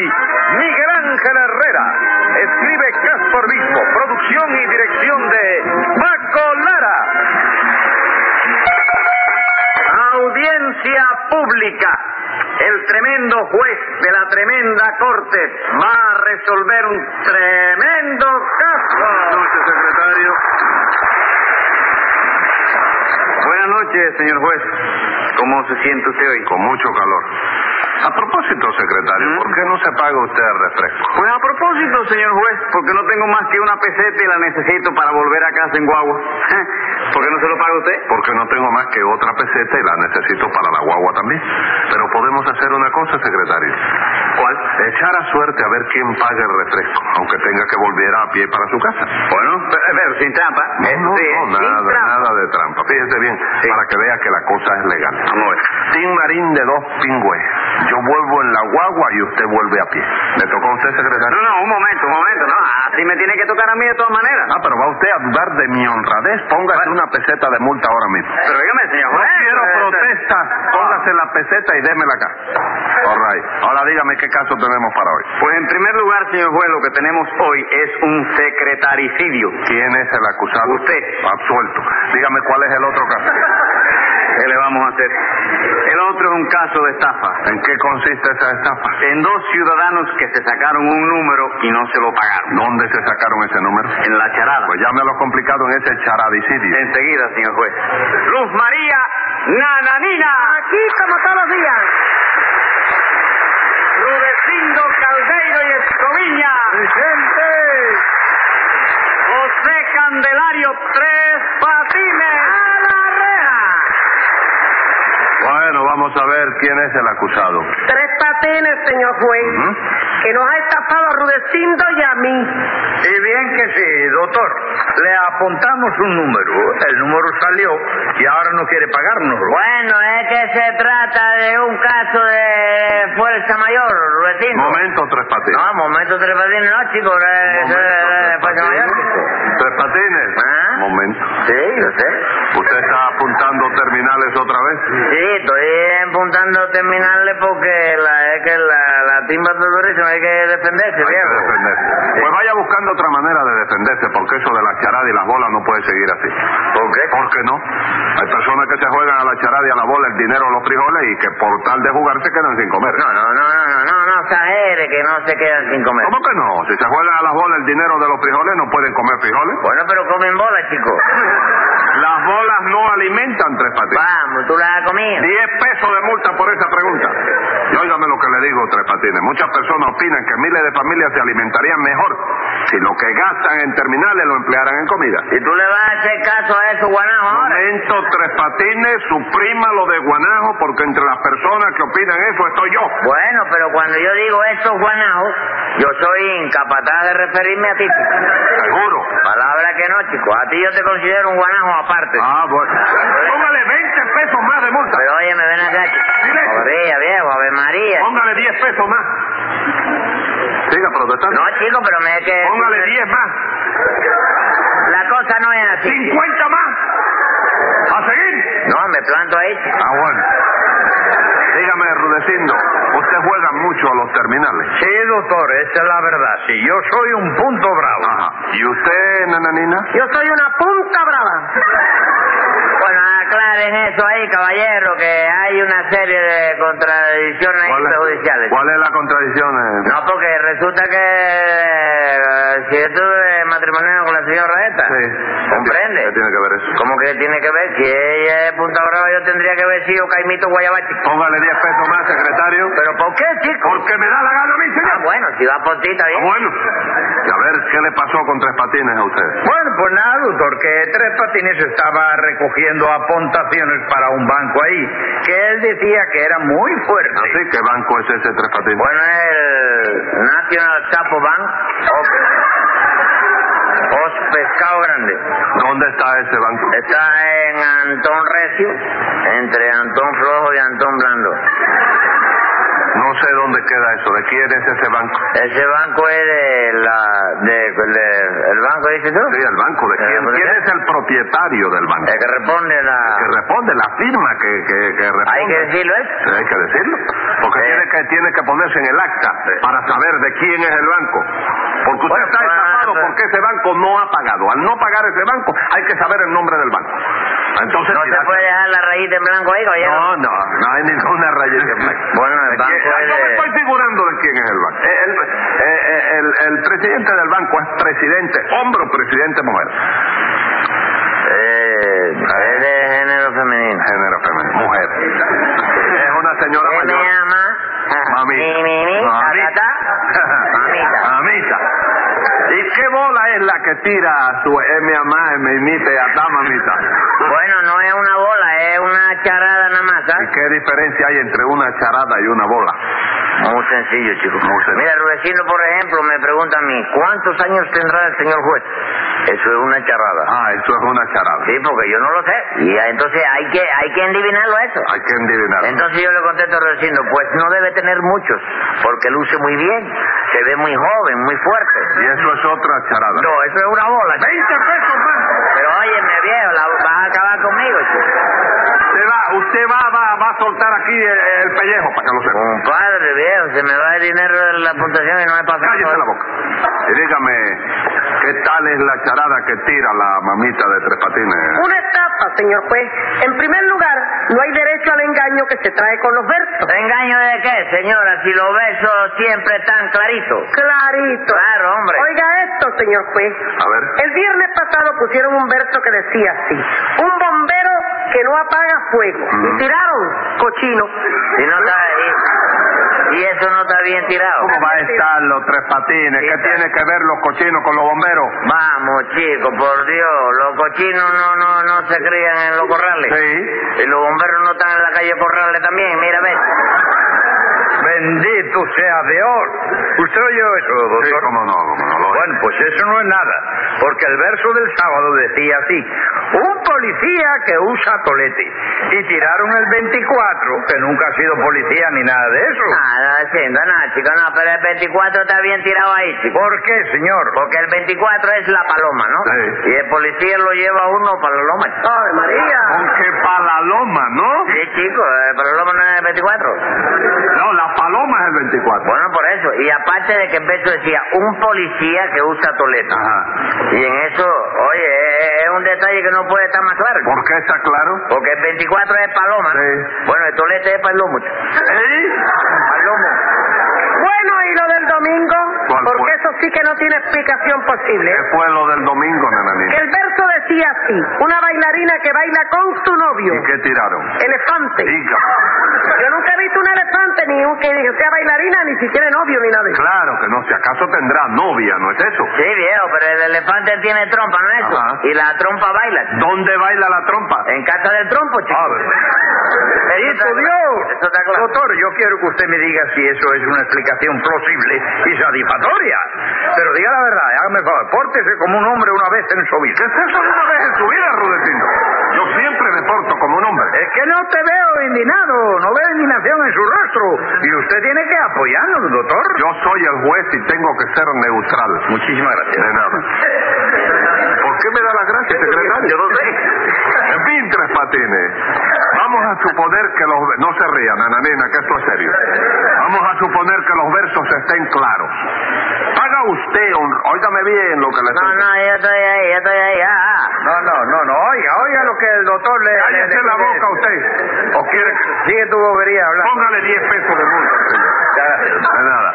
Miguel Ángel Herrera. Escribe Caspar Bispo. Producción y dirección de Paco Lara. Audiencia pública. El tremendo juez de la tremenda corte va a resolver un tremendo caso. Buenas noches, secretario. Buenas noches, señor juez. ¿Cómo se siente usted hoy? Con mucho calor. A propósito, secretario. ¿por qué no se paga usted el refresco? Pues a propósito, señor juez, porque no tengo más que una peseta y la necesito para volver a casa en guagua. ¿Por qué no se lo paga usted? Porque no tengo más que otra peseta y la necesito para la guagua también. Pero podemos hacer una cosa, secretario. ¿Cuál? Echar a suerte a ver quién paga el refresco, aunque tenga que volver a pie para su casa. Bueno, pero, pero sin trampa. No, no, sí, no, nada, trampa. nada de trampa. Fíjese bien, Sí. para que vea que la cosa es legal. Vamos a ver. Tim Marín de dos pingües. Yo vuelvo en la guagua y usted vuelve a pie. ¿Le tocó a usted, secretario? No, no, un momento, un momento, no. Así me tiene que tocar a mí de todas maneras. Ah, pero va usted a dudar de mi honradez. Póngase Bueno. una peseta de multa ahora mismo. Pero dígame, señor No quiero eh, protestas. Póngase la peseta y démela acá. All right. Ahora dígame qué caso tenemos para hoy. Pues en primer lugar, señor juez, lo que tenemos hoy es un secretaricidio. ¿Quién es el acusado? Usted. Absuelto. Dígame cuál es el otro caso. ¿Qué le vamos a hacer? El otro es un caso de estafa. ¿En qué consiste esa estafa? En dos ciudadanos que se sacaron un número y no se lo pagaron. ¿Dónde se sacaron ese número? En la charada. Pues llame a lo complicado en ese charadicidio. Enseguida, señor juez. Luz María Nananina. Aquí como todos los días. Rudecindo Caldeiro y Escoviña. José Candelario Tres Patines. Bueno, vamos a ver quién es el acusado. Tres patines, señor juez, que nos ha estafado a Rudecindo y a mí. Y bien que sí, doctor. Le apuntamos un número. El número salió y ahora no quiere pagárnoslo. Bueno, es que se trata de un caso de fuerza mayor, Rudecindo. Momento, Tres Patines. No, momento tres patines, no, chico, Un eh, es de Tres fuerza mayor. Patines. Tres Patines. ¿Ah? Momento. Sí, yo sé. ¿Usted está apuntando terminales otra vez? Sí, estoy apuntando terminarle porque la, es que la, la timba es durísima, hay que defenderse, Hay que defenderse. Pues vaya buscando otra manera de defenderse, porque eso de la charada y las bolas no puede seguir así. ¿Por qué? ¿Por qué no? Hay personas que se juegan a la charada y a la bola el dinero los frijoles y que por tal de jugar se quedan sin comer. No, no, no, no, no, no, no exagere que no se quedan sin comer. ¿Cómo que no? Si se juegan a las bolas el dinero de los frijoles, no pueden comer frijoles. Bueno, pero comen bola, chico. Las bolas no alimentan tres patines. Vamos, tú la has comido. 10 pesos de multa por esa pregunta. Y óigame lo que le digo, Tres Patines. Muchas personas opinan que miles de familias se alimentarían mejor si lo que gastan en terminales lo emplearan en comida. ¿Y tú le vas a hacer caso a eso, guanajo, ahora? Momento, Tres Patines, suprima lo de Guanajo porque entre las personas que opinan eso estoy yo. Bueno, pero cuando yo digo eso, guanajo, yo soy incapaz de referirme a ti. Seguro. Palabra que no, chico. A ti yo te considero un guanajo aparte. Ah, bueno. Póngale 20 pesos más de multa. Pero oye, me ven acá, chico. María, viejo, Ave María. Póngale 10 pesos más. Siga protestando. No, chico, pero me que... Póngale 10 más. La cosa no es así. 50 más. A seguir. No, me planto ahí. chico. Ah, bueno. Dígame, Rudecindo, usted juega mucho a los terminales. Sí, doctor, esa es la verdad. Sí, yo soy un punto bravo. Ajá. ¿Y usted, nananina? Yo soy una punta brava. Bueno, aclaren eso ahí, caballero, que hay una serie de contradicciones ¿Cuál es, perjudiciales. cuál es la contradicción? eh? No, porque resulta que eh, si yo tuve matrimonio con la señora esta, Sí. ¿comprende? ¿Qué tiene que ver eso? ¿Cómo que tiene que ver? Si ella es Punta Brava, yo tendría que haber sido Caimito Guayabachi. Póngale 10 pesos más, secretario. ¿Pero por qué, chico? Porque me da la gana a mí, Ah, señor. bueno, si va por ti, está Ah, bien. bueno. Y a ver, ¿qué le pasó con Tres Patines a usted? Bueno, pues nada, doctor, que Tres Patines estaba recogiendo apuntaciones para un banco ahí, que él decía que era muy fuerte. ¿Así? ¿Qué banco es ese Tres Patines? Bueno, el National Chapo Bank, Os Pescado Grande. ¿Dónde está ese banco? Está en Antón Recio, entre Antón Flojo y Antón Blando. No sé dónde queda eso. ¿De quién es ese banco? Ese banco es de la, de, de- el banco, dices tú? Sí, el banco. ¿De quién? ¿por ¿Quién es el propietario del banco? El que responde la... Que responde, la firma que, que, que responde. Hay que decirlo, ¿eh? Sí, Hay que decirlo. Porque tiene, que, tiene que ponerse en el acta para saber de quién es el banco. Porque usted Bueno, está estafado porque ese banco no ha pagado. Al no pagar ese banco, hay que saber el nombre del banco. Entonces, No se puede dejar la rayita en blanco ahí, caballero. no, no, no hay ninguna rayita en blanco. Bueno, el ¿De banco es Yo me estoy figurando de quién es el banco. Eh, El, eh, eh, el, el presidente del banco es presidente hombre o presidente mujer. Eh, es de género femenino. Género femenino. Mujer. Es una señora ¿Qué me mayor. llama? Mamita. Mi, mi, mi, Mamita. ta, ta, ta. Mamita. Mamita. ¿Y qué bola es la que tira a su mi mamá, es mi imita y hasta mamita? Bueno, no es una bola, es una charada nada más, ¿Y ¿sabes? qué diferencia hay entre una charada y una bola? Muy sencillo, chico. Muy sencillo. Mira, Rudecindo, por ejemplo, me pregunta a mí, ¿cuántos años tendrá el señor juez? Eso es una charada. Ah, eso es una charada. Sí, porque yo no lo sé. Y entonces hay que hay que endivinarlo eso. Hay que adivinar. Entonces yo le contesto Rudecindo, pues no debe tener muchos, porque luce muy bien, se ve muy joven, muy fuerte. Y eso es otra charada. No, eso es una bola. chico. 20 pesos más. Pero óyeme, viejo, la, vas a acabar conmigo, chico. Usted va, va, va, a soltar aquí el, el pellejo para que lo sepa. Compadre, viejo, se me va el dinero de la puntuación y no me pasa Cállese la boca. Y dígame, ¿qué tal es la charada que tira la mamita de Tres Patines? Una estafa, señor juez. En primer lugar, no hay derecho al engaño que se trae con los versos. ¿Engaño de qué, señora? Si los besos siempre están claritos. Clarito. Claro, hombre. Oiga esto, señor juez. A ver. El viernes pasado pusieron un verso que decía así. Un que no apaga fuego. Y tiraron cochino. Si no está y, y eso no está bien tirado. ¿Cómo va a estar los Tres Patines? Sí, ¿Qué está. tiene que ver los cochinos con los bomberos? Vamos, chico, por Dios, los cochinos no no no se crían en los corrales. Sí. Y los bomberos no están en la calle Corrales también, mira, ve. Bendito sea Dios. ¿Usted oyó eso, doctor? Sí, cómo no, cómo no. Lo Bueno, pues eso no es nada, porque el verso del sábado decía así, un policía que usa tolete, y tiraron el 24, que nunca ha sido policía ni nada de eso. Nada, haciendo nada, chico, no, pero el 24 está bien tirado ahí, chico. ¿Por qué, señor? Porque el 24 es la paloma, ¿no? Sí. Y el policía lo lleva uno para la loma. chico. ¡Ay, María! Aunque para la loma, ¿no? Sí, chico, el para la loma no es el 24. No, la paloma es el 24. Bueno, por eso. Y aparte de que el verso decía, un policía que usa toleta. Ajá. Y en eso, oye, es, es un detalle que no puede estar más claro. ¿Por qué está claro? Porque el 24 es paloma. Bueno, el tolete es. Palomo. Bueno, ¿y lo del domingo? ¿Cuál Porque fue? eso sí que no tiene explicación posible. ¿Qué fue lo del domingo, Que nananina? el verso decía así. Una bailarina que baila con su novio. ¿Y qué tiraron? Elefante. Diga. Yo nunca un elefante, ni un que sea bailarina, ni siquiera novio, ni nada. Claro que no, si acaso tendrá novia, ¿no es eso? Sí, viejo, pero el elefante tiene trompa, ¿no es eso? Ajá. Y la trompa baila. ¿Dónde baila la trompa? En casa del trompo, chico. A ver. Eso ¡Bendito está- Dios! Eso está claro. Doctor, yo quiero que usted me diga si eso es una explicación plausible y satisfactoria. Pero diga la verdad, hágame el favor, pórtese como un hombre una vez en su vida. ¿Qué es eso de una vez en su vida, Rudecindo? Yo siempre me porto como un hombre. Es que no te veo indignado, no veo indignación en su rostro. Y usted tiene que apoyarnos, doctor. Yo soy el juez y tengo que ser neutral. Muchísimas gracias. De nada. ¿Por qué me da la gracia, secretario? Yo no sé. En fin, Tres Patines. Vamos a suponer que los... No se rían, nananina, que esto es serio. Vamos a suponer que los versos estén claros. Usted. Óigame bien lo que le No, estoy no, yo estoy ahí, yo estoy ahí. Ah, ah. No, no, no, no, oiga, oiga lo que el doctor le... Cállese le- la boca usted. ¿O quiere que... Sigue tu bobería hablando. Póngale 10 pesos de multa, señor. De nada.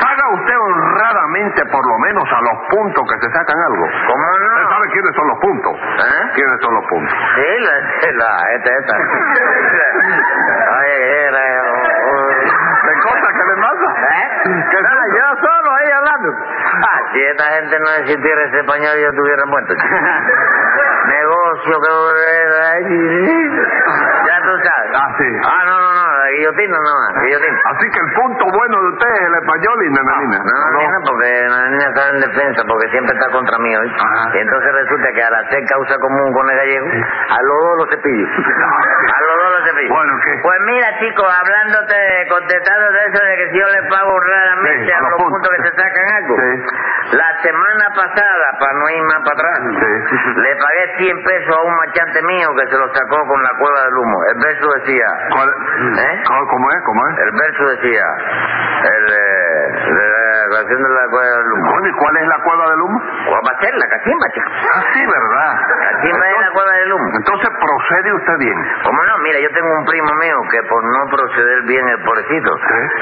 Paga usted honradamente por lo menos a los puntos que se sacan algo. ¿Cómo ¿Usted no? sabe quiénes son los puntos? ¿Eh? ¿Quiénes son los puntos? Sí, la, la, esta, esta. Oye, era... ¿Qué cosa que le? ¿Eh? ¿Qué es eso? yo solo hablando. Ah, si esta gente no existiera ese español, yo estuviera muerto. Negocio que... Ya tú sabes. Ah, sí. Ah, no, no, guillotina no, la guillotina. Así que el punto bueno de usted es el español y nananina. No, no, no, porque la niña está en defensa, porque siempre está contra mí hoy. Ajá. Y entonces resulta que al hacer causa común con el gallego, a los dos los cepillo. A los dos los cepillo. Bueno, ¿qué? Pues mira, chico, hablándote, contestando de eso de que si yo le pago honradamente Sí, a, los los puntos. puntos que se sacan algo. Sí. La semana pasada, para no ir más para atrás, Sí. le pagué 100 pesos a un marchante mío que se lo sacó con la cueva del humo. El verso decía, ¿Cuál- ¿Eh? ¿Cómo- ¿Cómo es? ¿Cómo es? el verso decía, el, eh, la canción de la cueva del humo. Bueno, ¿y cuál es la cueva del humo? ¿Cuál va a ser? La cachimba, chico. Ah, sí, ¿verdad? Cachimba es la cueva del humo. Entonces procede usted bien. ¿Cómo no? Mira, yo tengo un primo mío que por no proceder bien el pobrecito,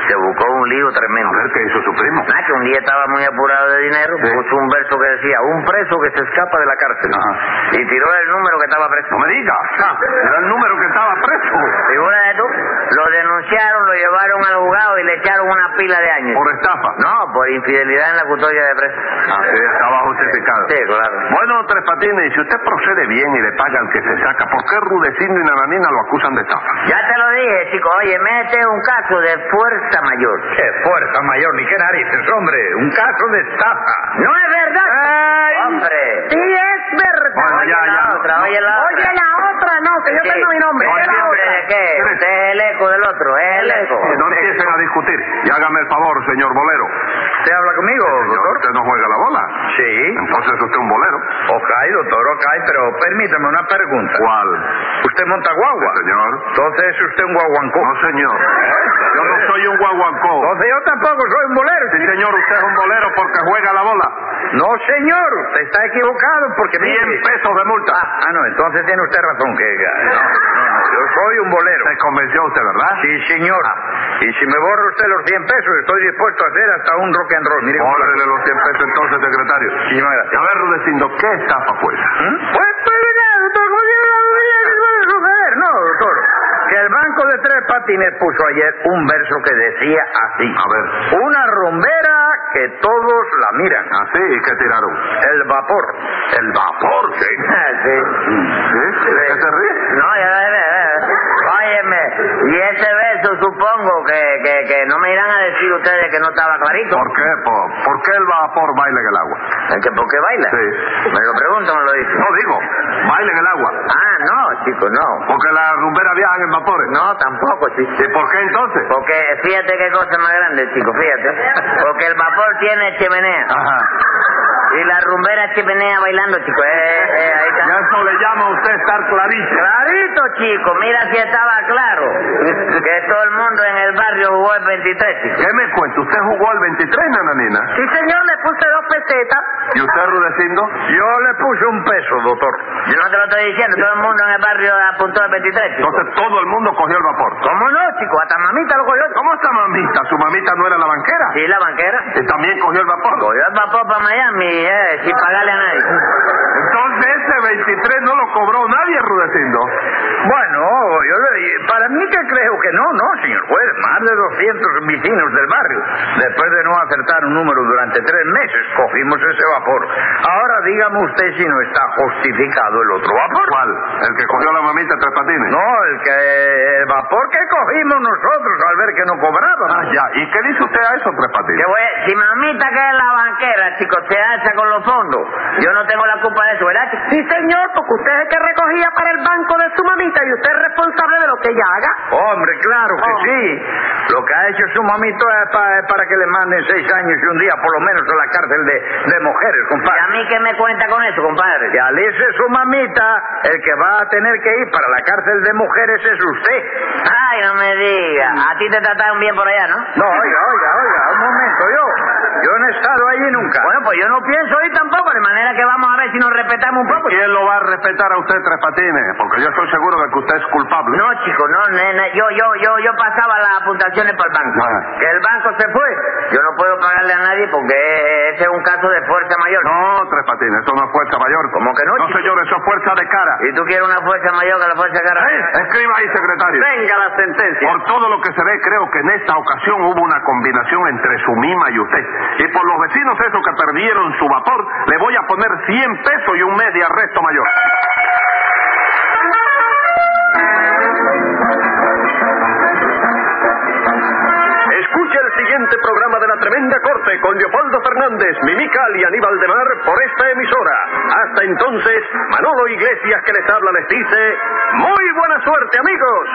se buscó un lío tremendo. A ver qué hizo su primo. Nada, que un día estaba muy apurado de dinero, Sí. puso un verso que decía, un preso que se escapa de la cárcel. Ajá. Y tiró el número que estaba preso. No me diga. Ah, era el número que estaba preso. Figúrate tú, lo denunciaron, lo llevaron al juzgado y le echaron una pila de años. Por estafa. No, por infidelidad en la custodia de preso. Ah, sí, estaba justificado. Sí, claro. Bueno, Tres Patines, y si usted procede bien y le paga al que se saca, ¿por qué Rudecindo y Nananina lo acusan de estafa? Ya te lo dije, chico. Oye, este es un caso de fuerza mayor. ¡Qué fuerza mayor, ni qué narices, hombre! Un caso de estafa. ¡No es verdad! ¡Hombre! Sí, es verdad. Bueno, ya, Oye ya, la no, otra, no. oye la otra. Oye, la otra no, que yo Sí. tengo mi nombre. ¿El Oye, la nombre otra. de qué? Usted es el eco del otro, es el eco. No empiecen a discutir. Y hágame el favor, señor bolero. ¿Usted habla conmigo, Señor, doctor? ¿Usted no juega la bola? Sí. Entonces usted es un bolero. Ok, doctor, ok, pero permítame una pregunta. ¿Cuál? ¿Usted monta guagua? Señor. Entonces es usted un guaguancó. No, señor. Yo no soy un guaguancó. Entonces yo tampoco soy un bolero. Sí, señor, usted es un bolero porque juega la bola. No, señor, usted está equivocado porque... 100 mire- pesos de multa. Ah, no, entonces tiene usted razón que... No, no, no, yo soy un bolero. Se convenció usted, ¿verdad? Sí, señor. Y si me borra usted los 100 pesos, estoy dispuesto a hacer hasta un rock and roll. Mire, Órale los 100 pesos entonces, secretario. Gracias. A ver, Rudecindo, ¿qué estafa fue esa? ¿Mm? Pues, pues, mira, doctor, ¿cómo que puede suceder? No, doctor. Que el banco de tres patines puso ayer un verso que decía así. A ver. Una rumbera que todos la miran. ¿Así? ¿Y qué tiraron? El vapor. El vapor, ¿sí? sí. ¿Sí? ¿De qué se ríe? No, ya, ya, ya, ya. Óyeme, y ese beso supongo que, que, que no me irán a decir ustedes que no estaba clarito. ¿Por qué? ¿Por, por qué el vapor baila en el agua? ¿Es que por qué baila? Sí. Me lo pregunto, me lo dice. No, digo, baila en el agua. Ah, no, chico, no. Porque las rumberas viajan en vapores. No, tampoco, chico. ¿Y por qué entonces? Porque fíjate qué cosa más grande, chico, fíjate. Porque el vapor tiene chimenea. Ajá. Y la rumbera chimenea bailando, chico. Eh, eh, ahí está. Ya eso le llama a usted estar clarito. Clarito, chico. Mira si estaba claro. Que todo el mundo en el barrio jugó el 23, chico. ¿Qué me cuenta? ¿Usted jugó el 23, nananina? Sí, señor, le puse dos pesetas. ¿Y usted, Rudecindo? Yo le puse un peso, doctor. Yo no te lo estoy diciendo. Todo el mundo en el barrio apuntó el 23, chico. Entonces todo el mundo cogió el vapor. ¿Cómo no, chico? Hasta mamita lo cogió. ¿Cómo está mamita? ¿Su mamita no era la banquera? Sí, la banquera. ¿Y también cogió el vapor? Cogió el vapor para Miami, eh, sin pagarle a nadie. Entonces ese 23 no lo cobró nadie, Rudecindo. Bueno, yo para mí que creo que no, no, señor juez. Más de 200 vecinos del barrio. Después de no acertar un número durante tres meses, cogimos ese vapor. Ahora dígame usted si no está justificado el otro vapor. ¿Cuál? ¿El que cogió la mamita Tres Patines? No, el que el vapor que cogimos nosotros al ver que no cobrábamos. Ah, ya. ¿Y qué dice usted a eso, Tres Patines? Que voy- si mamita que es la banquera, chicos, se hacha con los fondos. Yo no tengo la culpa de eso, ¿verdad? Sí, señor, porque usted es el que recogía para el banco de su mamita y usted es responsable de lo que ella haga. Hombre, claro que Oh. sí. Lo que ha hecho su mamito es, pa- es para que le manden seis años y un día por lo menos a la cárcel de, de mujeres, ¿Y compadre. a mí qué me cuenta con eso, compadre? Que al irse su mamita, el que va a tener que ir para la cárcel de mujeres es usted. Ay, no me diga. A ti te trataron bien por allá, ¿no? No, oiga, oiga, oiga, un momento, yo. Yo no he estado allí nunca. Bueno, pues yo no pienso ir tampoco, de manera que vamos a ver si nos respetamos un poco. ¿Quién lo va a respetar a usted, Tres Patines? Porque yo estoy seguro de que usted es culpable. No, chico, no, nena, yo, yo, yo, yo pasaba las apuntaciones para el banco. Ah. Que el banco se fue. Yo no puedo pagarle a nadie porque ese es un caso de fuerza mayor. No, Tres Patines, eso no es fuerza mayor. ¿Cómo que no, No, chico? señor, eso es fuerza de cara. ¿Y tú quieres una fuerza mayor que la fuerza cara? Escriba ahí, secretario. Venga la sentencia. Por todo lo que se ve, creo que en esta ocasión hubo una combinación entre su mima y usted. Y por los vecinos esos que perdieron su vapor, le voy a poner 100 pesos y un mes de arresto mayor. Escuche el siguiente programa de La Tremenda Corte con Leopoldo Fernández, Mimical y Aníbal de Mar por esta emisora. Hasta entonces, Manolo Iglesias que les habla les dice, muy buena suerte amigos.